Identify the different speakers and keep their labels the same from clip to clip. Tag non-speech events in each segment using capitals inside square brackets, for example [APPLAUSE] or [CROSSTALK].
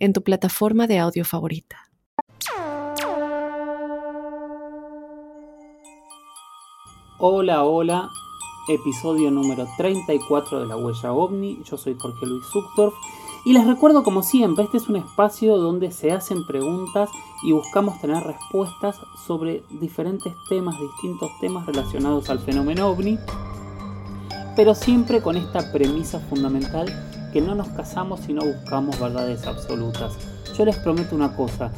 Speaker 1: en tu plataforma de audio favorita.
Speaker 2: Hola, hola, episodio número 34 de La Huella OVNI. Yo soy Jorge Luis Zuckdorf y les recuerdo como siempre, este es un espacio donde se hacen preguntas y buscamos tener respuestas sobre diferentes temas, distintos temas relacionados al fenómeno OVNI, pero siempre con esta premisa fundamental que no nos casamos si no buscamos verdades absolutas. Yo les prometo una cosa,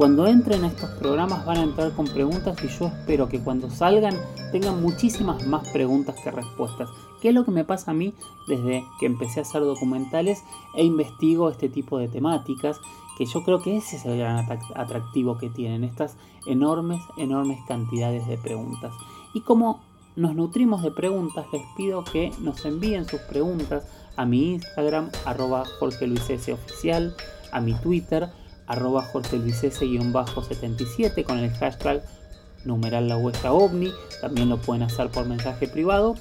Speaker 2: cuando entren a estos programas van a entrar con preguntas y yo espero que cuando salgan tengan muchísimas más preguntas que respuestas. ¿Qué es lo que me pasa a mí desde que empecé a hacer documentales e investigo este tipo de temáticas? Que yo creo que ese es el gran atractivo que tienen, estas enormes, enormes cantidades de preguntas. Y como nos nutrimos de preguntas, les pido que nos envíen sus preguntas a mi Instagram, arroba Jorge Luis S. Oficial, a mi Twitter, arroba Jorge Luis S-77 con el hashtag numeral la huella ovni, también lo pueden hacer por mensaje privado.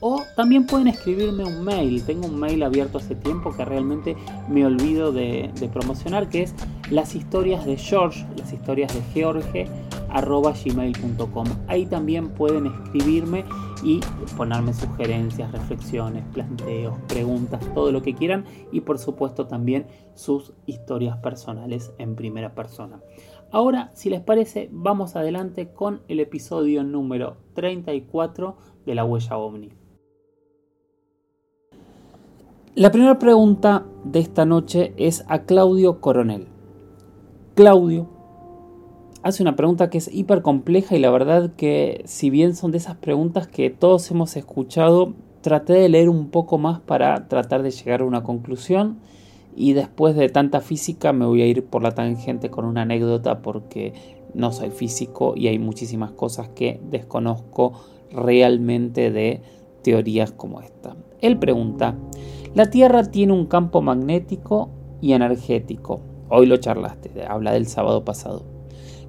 Speaker 2: O también pueden escribirme un mail. Tengo un mail abierto hace tiempo que realmente me olvido de, de promocionar, que es las historias de George, las historias de George, gmail.com. Ahí también pueden escribirme y ponerme sugerencias, reflexiones, planteos, preguntas, todo lo que quieran y por supuesto también sus historias personales en primera persona. Ahora, si les parece, vamos adelante con el episodio número 34 de La Huella OVNI. La primera pregunta de esta noche es a Claudio Coronel. Claudio hace una pregunta que es hiper compleja y la verdad que si bien son de esas preguntas que todos hemos escuchado, traté de leer un poco más para tratar de llegar a una conclusión y después de tanta física me voy a ir por la tangente con una anécdota porque no soy físico y hay muchísimas cosas que desconozco realmente de teorías como esta. Él pregunta, la Tierra tiene un campo magnético y energético. Hoy lo charlaste, habla del sábado pasado.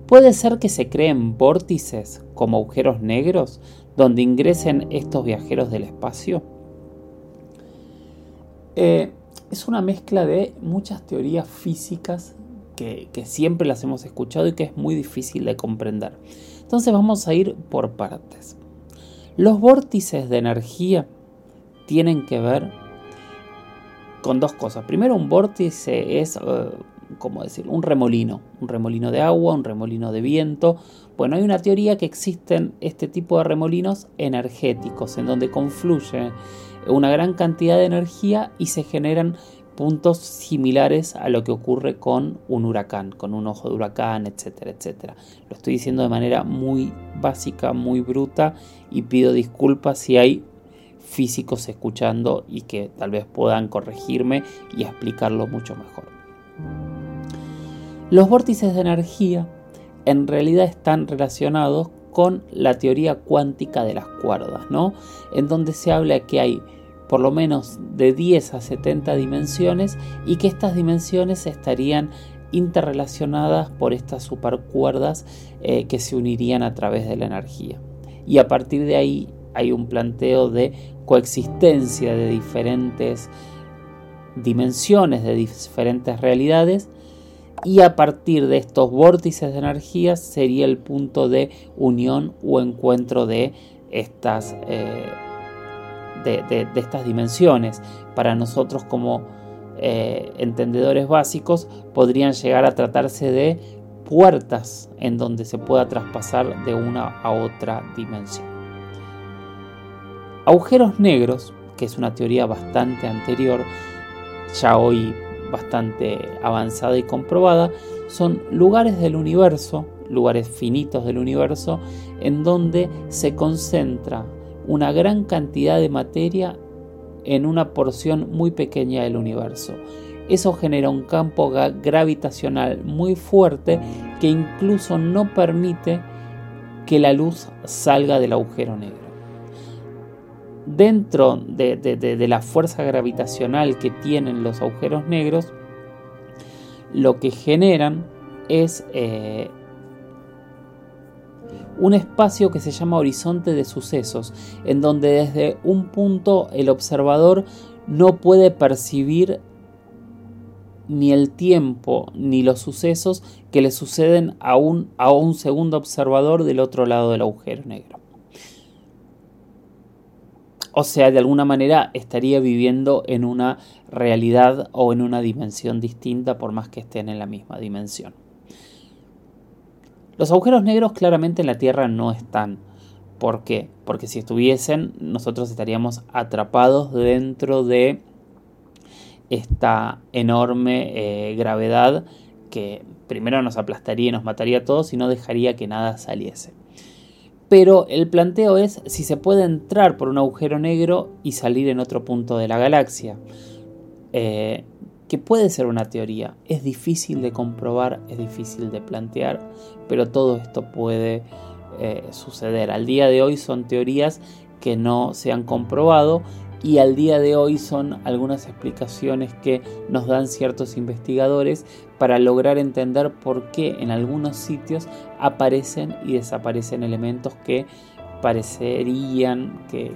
Speaker 2: Puede ser que se creen vórtices como agujeros negros donde ingresen estos viajeros del espacio. Eh, es una mezcla de muchas teorías físicas que, siempre las hemos escuchado y que es muy difícil de comprender. Entonces vamos a ir por partes. Los vórtices de energía tienen que ver con dos cosas. Primero, un vórtice es eh, ¿cómo decir? Un remolino, un remolino de agua, un remolino de viento. Bueno, hay una teoría que existen este tipo de remolinos energéticos, en donde confluye una gran cantidad de energía y se generan puntos similares a lo que ocurre con un huracán, con un ojo de huracán, etcétera, etcétera. Lo estoy diciendo de manera muy básica, muy bruta y pido disculpas si hay físicos escuchando y que tal vez puedan corregirme y explicarlo mucho mejor. Los vórtices de energía en realidad están relacionados con la teoría cuántica de las cuerdas, ¿no? En donde se habla que hay por lo menos de 10 a 70 dimensiones y que estas dimensiones estarían interrelacionadas por estas supercuerdas eh, que se unirían a través de la energía. Y a partir de ahí hay un planteo de coexistencia de diferentes dimensiones, de diferentes realidades y a partir de estos vórtices de energía sería el punto de unión o encuentro de estas, eh, de, estas dimensiones. Para nosotros como eh, entendedores básicos podrían llegar a tratarse de puertas en donde se pueda traspasar de una a otra dimensión. Agujeros negros, que es una teoría bastante anterior, ya hoy bastante avanzada y comprobada, son lugares del universo, lugares finitos del universo, en donde se concentra una gran cantidad de materia en una porción muy pequeña del universo. eso genera un campo gravitacional muy fuerte que incluso no permite que la luz salga del agujero negro. Dentro de, la fuerza gravitacional que tienen los agujeros negros, lo que generan es eh, un espacio que se llama horizonte de sucesos, en donde desde un punto el observador no puede percibir ni el tiempo ni los sucesos que le suceden a un, a un segundo observador del otro lado del agujero negro. O sea, de alguna manera estaría viviendo en una realidad o en una dimensión distinta por más que estén en la misma dimensión. Los agujeros negros claramente en la Tierra no están. ¿Por qué? Porque si estuviesen, nosotros estaríamos atrapados dentro de esta enorme eh, gravedad que primero nos aplastaría y nos mataría a todos y no dejaría que nada saliese. Pero el planteo es si se puede entrar por un agujero negro y salir en otro punto de la galaxia. Eh, que puede ser una teoría, es difícil de comprobar, es difícil de plantear, pero todo esto puede eh, suceder. Al día de hoy son teorías que no se han comprobado y al día de hoy son algunas explicaciones que nos dan ciertos investigadores para lograr entender por qué en algunos sitios aparecen y desaparecen elementos que parecerían que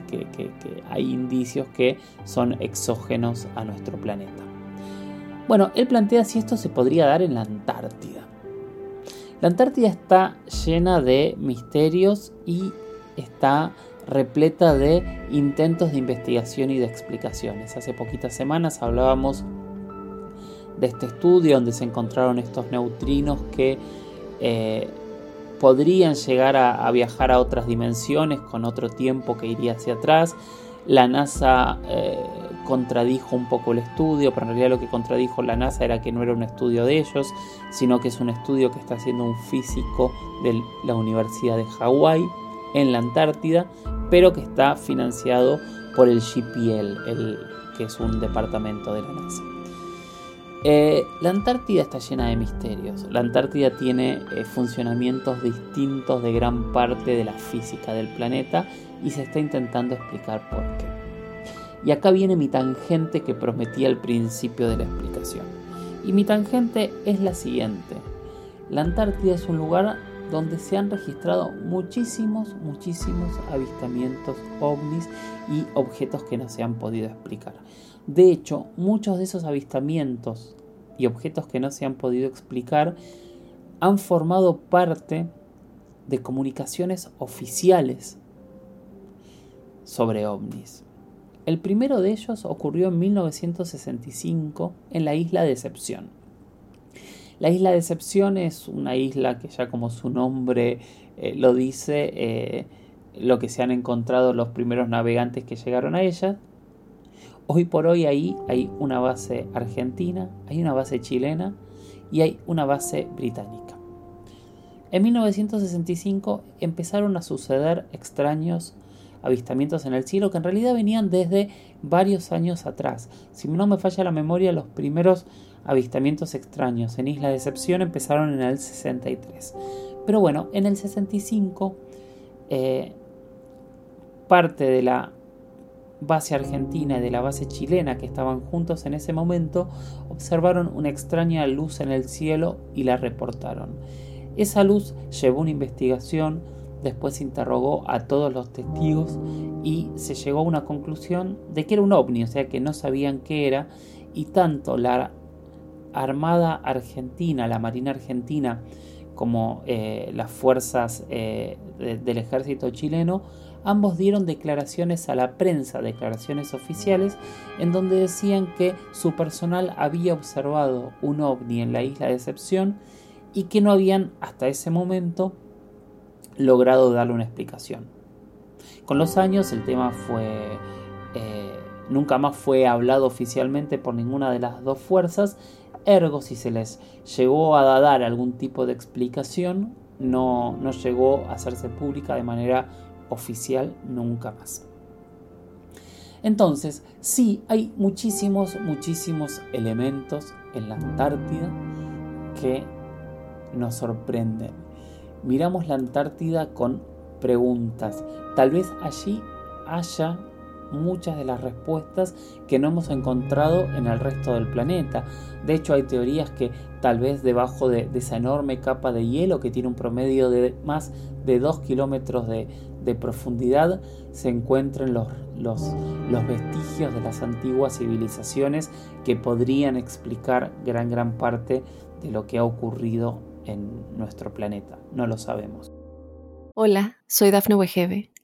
Speaker 2: hay indicios que son exógenos a nuestro planeta. Bueno, él plantea si esto se podría dar en la Antártida. La Antártida está llena de misterios y está repleta de intentos de investigación y de explicaciones. Hace poquitas semanas hablábamos de este estudio donde se encontraron estos neutrinos que eh, podrían llegar a, viajar a otras dimensiones con otro tiempo que iría hacia atrás. La NASA eh, contradijo un poco el estudio, pero en realidad lo que contradijo la NASA era que no era un estudio de ellos, sino que es un estudio que está haciendo un físico de la Universidad de Hawái en la Antártida, pero que está financiado por el GPL, que es un departamento de la NASA. Eh, la Antártida está llena de misterios. La Antártida tiene eh, funcionamientos distintos de gran parte de la física del planeta y se está intentando explicar por qué. Y acá viene mi tangente que prometí al principio de la explicación. Y mi tangente es la siguiente. La Antártida es un lugar donde se han registrado muchísimos, muchísimos avistamientos ovnis y objetos que no se han podido explicar. De hecho, muchos de esos avistamientos y objetos que no se han podido explicar han formado parte de comunicaciones oficiales sobre ovnis. El primero de ellos ocurrió en 1965 en la isla Decepción. La isla Decepción es una isla que ya como su nombre eh, lo dice, eh, lo que se han encontrado los primeros navegantes que llegaron a ella. Hoy por hoy ahí hay una base argentina, hay una base chilena y hay una base británica. En 1965 empezaron a suceder extraños avistamientos en el cielo que en realidad venían desde varios años atrás. Si no me falla la memoria, los primeros avistamientos extraños en Isla Decepción empezaron en el 63. Pero bueno, en el 65 eh, parte de la base argentina y de la base chilena que estaban juntos en ese momento observaron una extraña luz en el cielo y la reportaron. Esa luz llevó una investigación Después interrogó a todos los testigos y se llegó a una conclusión de que era un ovni, o sea que no sabían qué era, y tanto la Armada Argentina, la Marina Argentina, como eh, las fuerzas eh, del ejército chileno, ambos dieron declaraciones a la prensa, declaraciones oficiales, en donde decían que su personal había observado un ovni en la isla de Decepción y que no habían hasta ese momento logrado darle una explicación. Con los años el tema fue... Eh, nunca más fue hablado oficialmente por ninguna de las dos fuerzas, ergo si se les llegó a dar algún tipo de explicación, no, no llegó a hacerse pública de manera oficial nunca más. Entonces, sí, hay muchísimos, muchísimos elementos en la Antártida que nos sorprenden. Miramos la Antártida con preguntas. Tal vez allí haya muchas de las respuestas que no hemos encontrado en el resto del planeta. De hecho, hay teorías que tal vez debajo de, esa enorme capa de hielo que tiene un promedio de más de 2 kilómetros de, profundidad se encuentren los, los, vestigios de las antiguas civilizaciones que podrían explicar gran gran parte de lo que ha ocurrido en nuestro planeta. No lo sabemos.
Speaker 1: Hola, soy Dafne Wegebe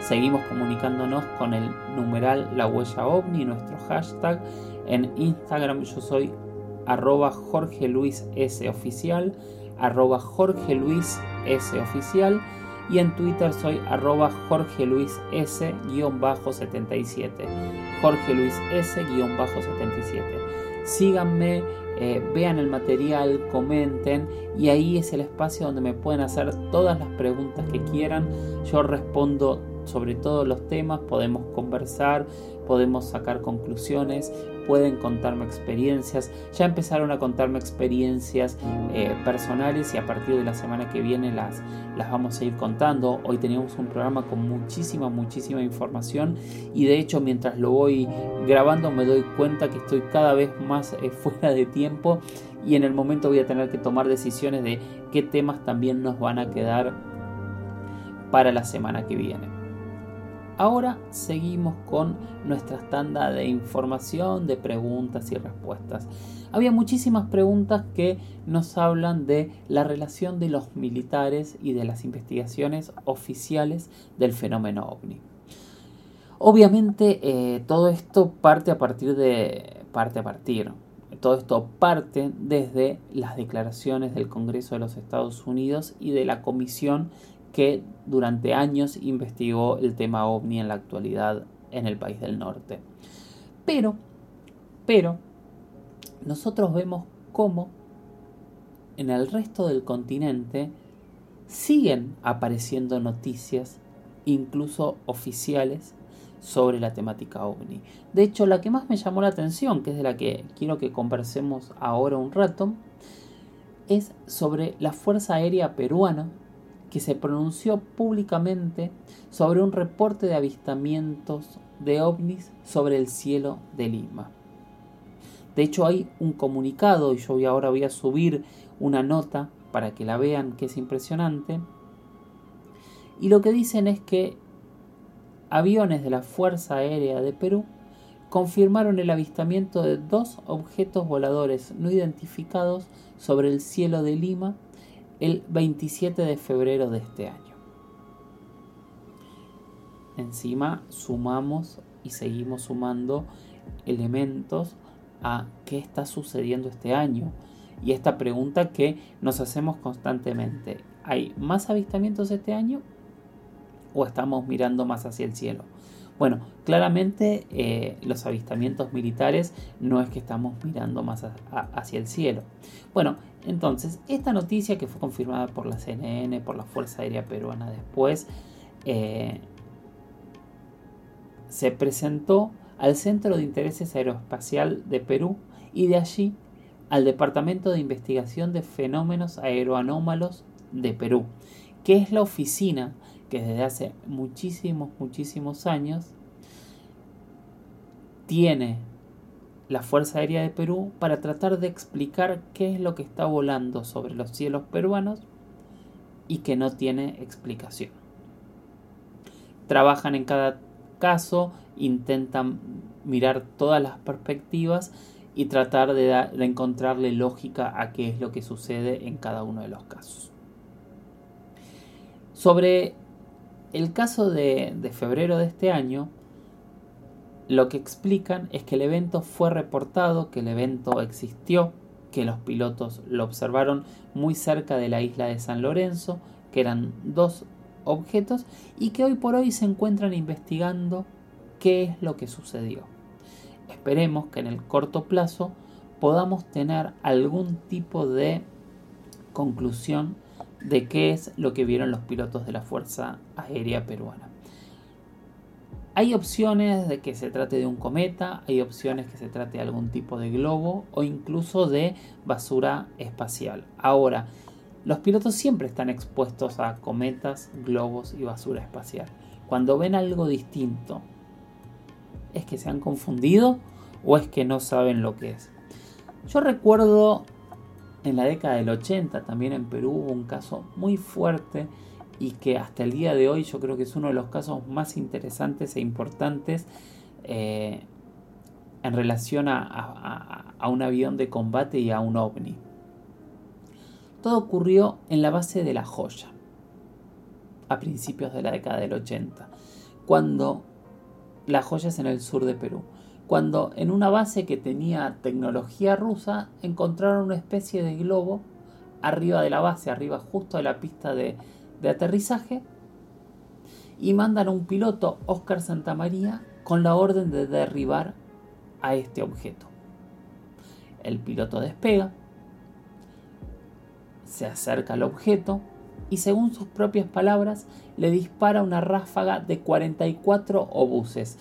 Speaker 2: Seguimos comunicándonos con el numeral La Huella OVNI, nuestro hashtag. En Instagram yo soy arroba Jorge Luis oficial, arroba Jorge Luis oficial y en Twitter soy arroba Jorge Luis S 77. Jorge Luis S 77. Síganme, eh, vean el material, comenten y ahí es el espacio donde me pueden hacer todas las preguntas que quieran. Yo respondo sobre todos los temas, podemos conversar, podemos sacar conclusiones, pueden contarme experiencias. Ya empezaron a contarme experiencias eh, personales y a partir de la semana que viene las, las vamos a ir contando. Hoy teníamos un programa con muchísima, muchísima información y de hecho mientras lo voy grabando me doy cuenta que estoy cada vez más eh, [LAUGHS] fuera de tiempo y en el momento voy a tener que tomar decisiones de qué temas también nos van a quedar para la semana que viene. Ahora seguimos con nuestra tanda de información, de preguntas y respuestas. Había muchísimas preguntas que nos hablan de la relación de los militares y de las investigaciones oficiales del fenómeno ovni. Obviamente eh, todo esto parte a partir de parte a partir. Todo esto parte desde las declaraciones del Congreso de los Estados Unidos y de la Comisión que durante años investigó el tema ovni en la actualidad en el país del norte. Pero, pero, nosotros vemos cómo en el resto del continente siguen apareciendo noticias, incluso oficiales, sobre la temática ovni. De hecho, la que más me llamó la atención, que es de la que quiero que conversemos ahora un rato, es sobre la Fuerza Aérea Peruana que se pronunció públicamente sobre un reporte de avistamientos de ovnis sobre el cielo de Lima. De hecho hay un comunicado y yo ahora voy a subir una nota para que la vean que es impresionante. Y lo que dicen es que aviones de la Fuerza Aérea de Perú confirmaron el avistamiento de dos objetos voladores no identificados sobre el cielo de Lima el 27 de febrero de este año. Encima sumamos y seguimos sumando elementos a qué está sucediendo este año. Y esta pregunta que nos hacemos constantemente, ¿hay más avistamientos este año o estamos mirando más hacia el cielo? Bueno, claramente eh, los avistamientos militares no es que estamos mirando más hacia el cielo. Bueno, entonces, esta noticia que fue confirmada por la CNN, por la Fuerza Aérea Peruana después, eh, se presentó al Centro de Intereses Aeroespacial de Perú y de allí al Departamento de Investigación de Fenómenos Aeroanómalos de Perú, que es la oficina que desde hace muchísimos, muchísimos años tiene la Fuerza Aérea de Perú para tratar de explicar qué es lo que está volando sobre los cielos peruanos y que no tiene explicación. Trabajan en cada caso, intentan mirar todas las perspectivas y tratar de, encontrarle lógica a qué es lo que sucede en cada uno de los casos. Sobre el caso de, febrero de este año, lo que explican es que el evento fue reportado, que el evento existió, que los pilotos lo observaron muy cerca de la isla de San Lorenzo, que eran dos objetos y que hoy por hoy se encuentran investigando qué es lo que sucedió. Esperemos que en el corto plazo podamos tener algún tipo de conclusión de qué es lo que vieron los pilotos de la Fuerza Aérea Peruana. Hay opciones de que se trate de un cometa, hay opciones que se trate de algún tipo de globo o incluso de basura espacial. Ahora, los pilotos siempre están expuestos a cometas, globos y basura espacial. Cuando ven algo distinto, ¿es que se han confundido o es que no saben lo que es? Yo recuerdo en la década del 80 también en Perú hubo un caso muy fuerte y que hasta el día de hoy yo creo que es uno de los casos más interesantes e importantes eh, en relación a un avión de combate y a un ovni. Todo ocurrió en la base de La Joya, a principios de la década del 80, cuando La Joya es en el sur de Perú, cuando en una base que tenía tecnología rusa encontraron una especie de globo arriba de la base, arriba justo de la pista de, de aterrizaje, y mandan a un piloto, Oscar Santamaría, con la orden de derribar a este objeto. El piloto despega, se acerca al objeto y según sus propias palabras le dispara una ráfaga de 44 obuses.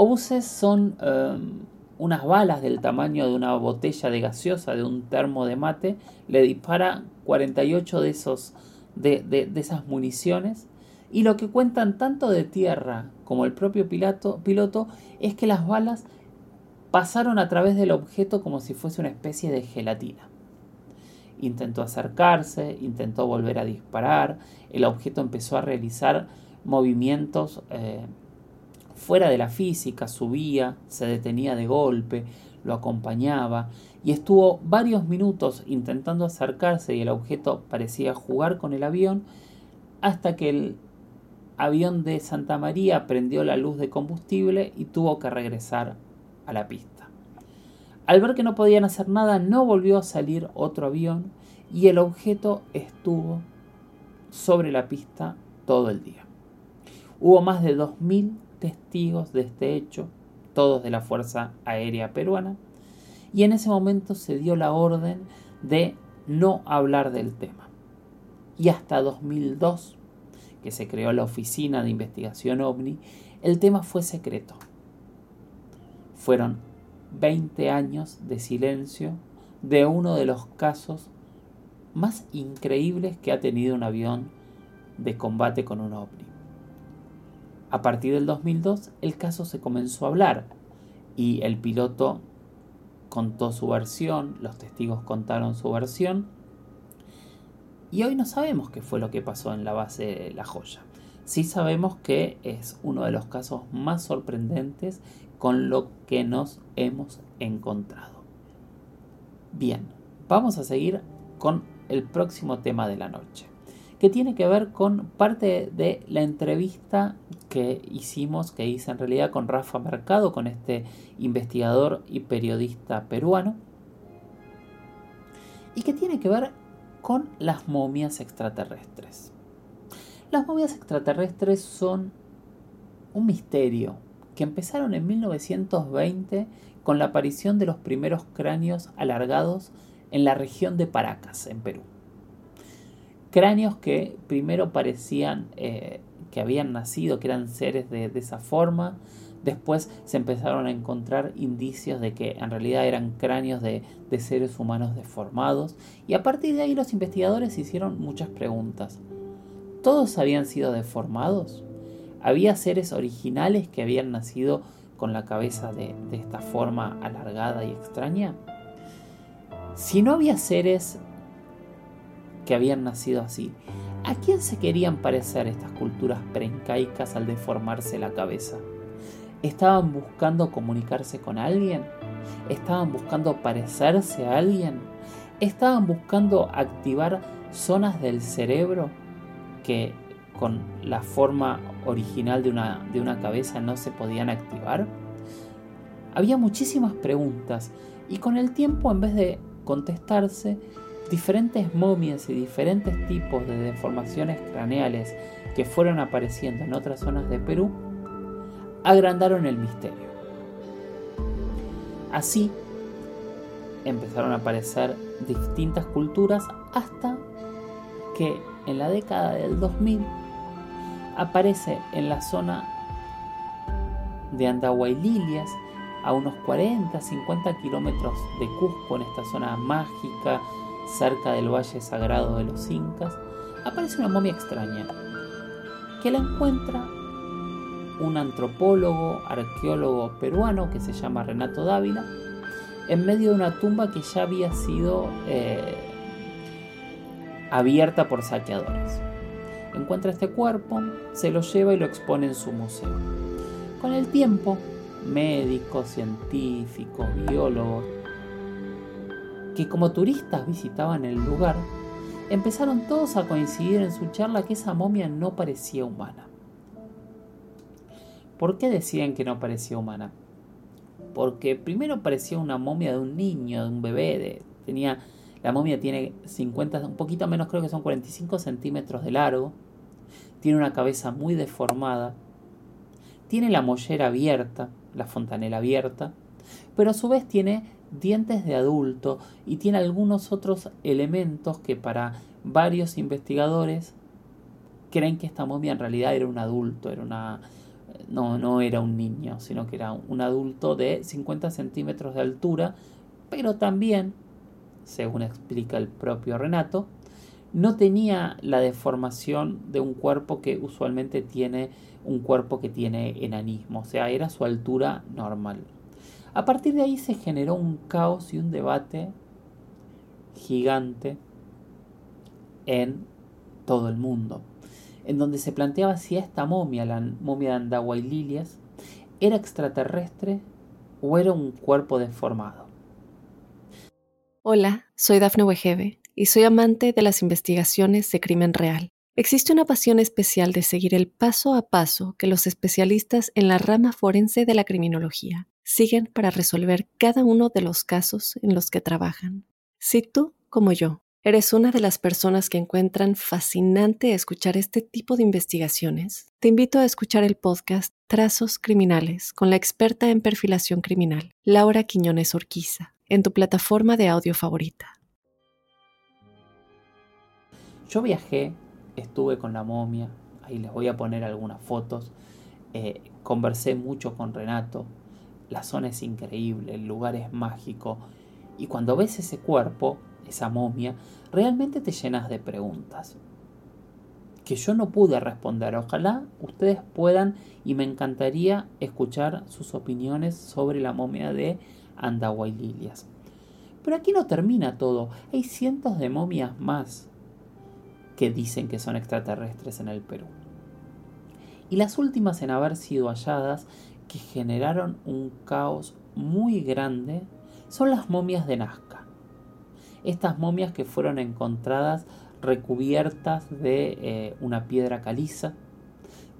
Speaker 2: Obuses son em, unas balas del tamaño de una botella de gaseosa, de un termo de mate, le dispara 48 de, esos, de, de esas municiones. Y lo que cuentan tanto de tierra como el propio piloto, piloto es que las balas pasaron a través del objeto como si fuese una especie de gelatina intentó acercarse, intentó volver a disparar, el objeto empezó a realizar movimientos eh, fuera de la física, subía, se detenía de golpe, lo acompañaba y estuvo varios minutos intentando acercarse y el objeto parecía jugar con el avión hasta que el avión de Santa María prendió la luz de combustible y tuvo que regresar a la pista. Al ver que no podían hacer nada, no volvió a salir otro avión y el objeto estuvo sobre la pista todo el día. Hubo más de 2.000 testigos de este hecho, todos de la Fuerza Aérea Peruana, y en ese momento se dio la orden de no hablar del tema. Y hasta 2002, que se creó la Oficina de Investigación OVNI, el tema fue secreto. Fueron 20 años de silencio de uno de los casos más increíbles que ha tenido un avión de combate con un ovni. A partir del 2002 el caso se comenzó a hablar y el piloto contó su versión, los testigos contaron su versión y hoy no sabemos qué fue lo que pasó en la base de La Joya. Sí sabemos que es uno de los casos más sorprendentes con lo que nos hemos encontrado. Bien, vamos a seguir con el próximo tema de la noche, que tiene que ver con parte de la entrevista que hicimos, que hice en realidad con Rafa Mercado, con este investigador y periodista peruano, y que tiene que ver con las momias extraterrestres. Las momias extraterrestres son un misterio, que empezaron en 1920 con la aparición de los primeros cráneos alargados en la región de Paracas, en Perú. Cráneos que primero parecían eh, que habían nacido, que eran seres de, esa forma, después se empezaron a encontrar indicios de que en realidad eran cráneos de, de, seres humanos deformados y a partir de ahí los investigadores hicieron muchas preguntas. ¿Todos habían sido deformados? Había seres originales que habían nacido con la cabeza de, esta forma alargada y extraña. Si no había seres que habían nacido así, ¿a quién se querían parecer estas culturas preincaicas al deformarse la cabeza? ¿Estaban buscando comunicarse con alguien? ¿Estaban buscando parecerse a alguien? ¿Estaban buscando activar zonas del cerebro que con la forma original de una, de una cabeza no se podían activar? Había muchísimas preguntas y con el tiempo en vez de contestarse, diferentes momias y diferentes tipos de deformaciones craneales que fueron apareciendo en otras zonas de Perú agrandaron el misterio. Así empezaron a aparecer distintas culturas hasta que en la década del 2000 aparece en la zona de Andahuaylilias a unos 40, 50 kilómetros de Cusco, en esta zona mágica, cerca del Valle Sagrado de los Incas, aparece una momia extraña, que la encuentra un antropólogo, arqueólogo peruano que se llama Renato Dávila, en medio de una tumba que ya había sido eh, abierta por saqueadores. Encuentra este cuerpo, se lo lleva y lo expone en su museo. Con el tiempo, médicos, científicos, biólogos, que como turistas visitaban el lugar, empezaron todos a coincidir en su charla que esa momia no parecía humana. ¿Por qué decían que no parecía humana? Porque primero parecía una momia de un niño, de un bebé, tenía la momia tiene 50, un poquito menos, creo que son 45 centímetros de largo. Tiene una cabeza muy deformada. Tiene la mollera abierta, la fontanela abierta. Pero a su vez tiene dientes de adulto y tiene algunos otros elementos que para varios investigadores creen que esta momia en realidad era un adulto, era una, no, no era un niño, sino que era un adulto de 50 centímetros de altura, pero también según explica el propio Renato, no tenía la deformación de un cuerpo que usualmente tiene un cuerpo que tiene enanismo, o sea, era su altura normal. A partir de ahí se generó un caos y un debate gigante en todo el mundo, en donde se planteaba si esta momia, la momia de Lilias, era extraterrestre o era un cuerpo deformado.
Speaker 1: Hola, soy Dafne Wegebe y soy amante de las investigaciones de crimen real. Existe una pasión especial de seguir el paso a paso que los especialistas en la rama forense de la criminología siguen para resolver cada uno de los casos en los que trabajan. Si tú, como yo, eres una de las personas que encuentran fascinante escuchar este tipo de investigaciones, te invito a escuchar el podcast Trazos Criminales con la experta en perfilación criminal, Laura Quiñones Orquiza en tu plataforma de audio favorita.
Speaker 2: Yo viajé, estuve con la momia, ahí les voy a poner algunas fotos, eh, conversé mucho con Renato, la zona es increíble, el lugar es mágico, y cuando ves ese cuerpo, esa momia, realmente te llenas de preguntas que yo no pude responder. Ojalá ustedes puedan y me encantaría escuchar sus opiniones sobre la momia de Lilias. Pero aquí no termina todo. Hay cientos de momias más que dicen que son extraterrestres en el Perú. Y las últimas en haber sido halladas, que generaron un caos muy grande, son las momias de Nazca. Estas momias que fueron encontradas recubiertas de eh, una piedra caliza,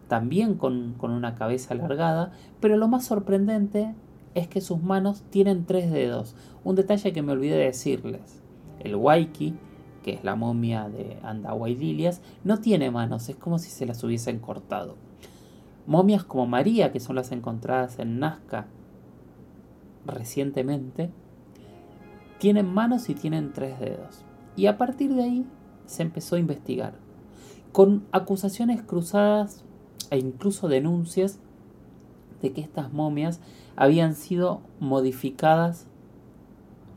Speaker 2: también con, con una cabeza alargada, pero lo más sorprendente es que sus manos tienen tres dedos. Un detalle que me olvidé de decirles. El Waiki, que es la momia de Lilias, no tiene manos, es como si se las hubiesen cortado. Momias como María, que son las encontradas en Nazca recientemente, tienen manos y tienen tres dedos. Y a partir de ahí se empezó a investigar, con acusaciones cruzadas e incluso denuncias de que estas momias habían sido modificadas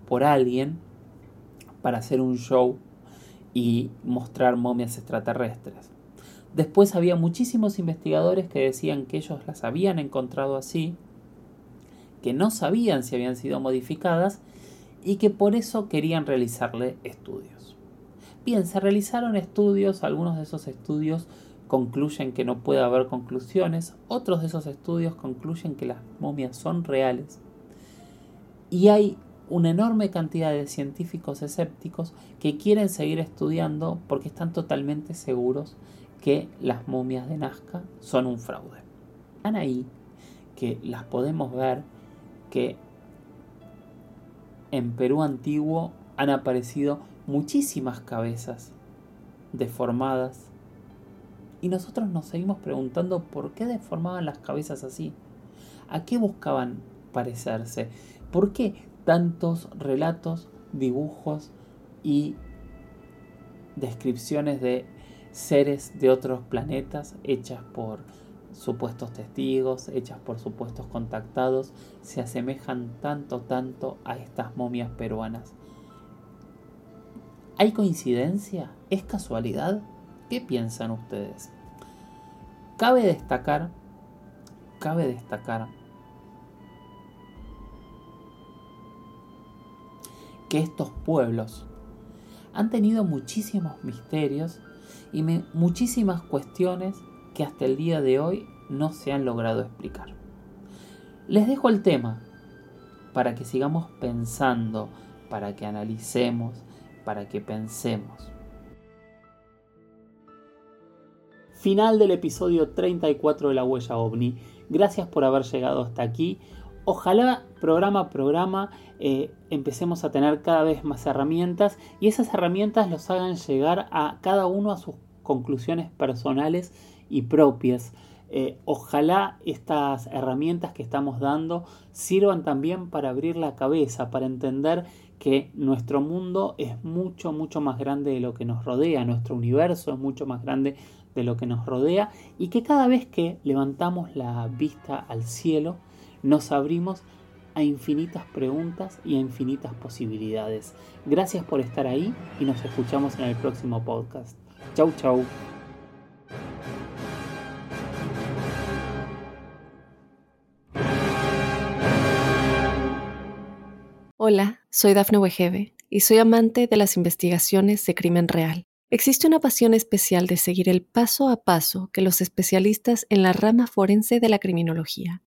Speaker 2: por alguien para hacer un show y mostrar momias extraterrestres. Después había muchísimos investigadores que decían que ellos las habían encontrado así, que no sabían si habían sido modificadas y que por eso querían realizarle estudios. Bien, se realizaron estudios, algunos de esos estudios concluyen que no puede haber conclusiones, otros de esos estudios concluyen que las momias son reales y hay una enorme cantidad de científicos escépticos que quieren seguir estudiando porque están totalmente seguros que las momias de Nazca son un fraude. Están ahí que las podemos ver que en Perú antiguo han aparecido muchísimas cabezas deformadas y nosotros nos seguimos preguntando por qué deformaban las cabezas así. ¿A qué buscaban parecerse? ¿Por qué tantos relatos, dibujos y descripciones de seres de otros planetas hechas por supuestos testigos, hechas por supuestos contactados, se asemejan tanto, tanto a estas momias peruanas. ¿Hay coincidencia? ¿Es casualidad? ¿Qué piensan ustedes? Cabe destacar, cabe destacar que estos pueblos han tenido muchísimos misterios y muchísimas cuestiones que hasta el día de hoy no se han logrado explicar. Les dejo el tema para que sigamos pensando, para que analicemos, para que pensemos. Final del episodio 34 de la huella ovni. Gracias por haber llegado hasta aquí. Ojalá programa a programa eh, empecemos a tener cada vez más herramientas y esas herramientas los hagan llegar a cada uno a sus conclusiones personales y propias. Eh, ojalá estas herramientas que estamos dando sirvan también para abrir la cabeza, para entender que nuestro mundo es mucho, mucho más grande de lo que nos rodea, nuestro universo es mucho más grande de lo que nos rodea y que cada vez que levantamos la vista al cielo nos abrimos a infinitas preguntas y a infinitas posibilidades. Gracias por estar ahí y nos escuchamos en el próximo podcast. Chau, chau.
Speaker 1: Hola, soy Dafne Wegebe y soy amante de las investigaciones de crimen real. Existe una pasión especial de seguir el paso a paso que los especialistas en la rama forense de la criminología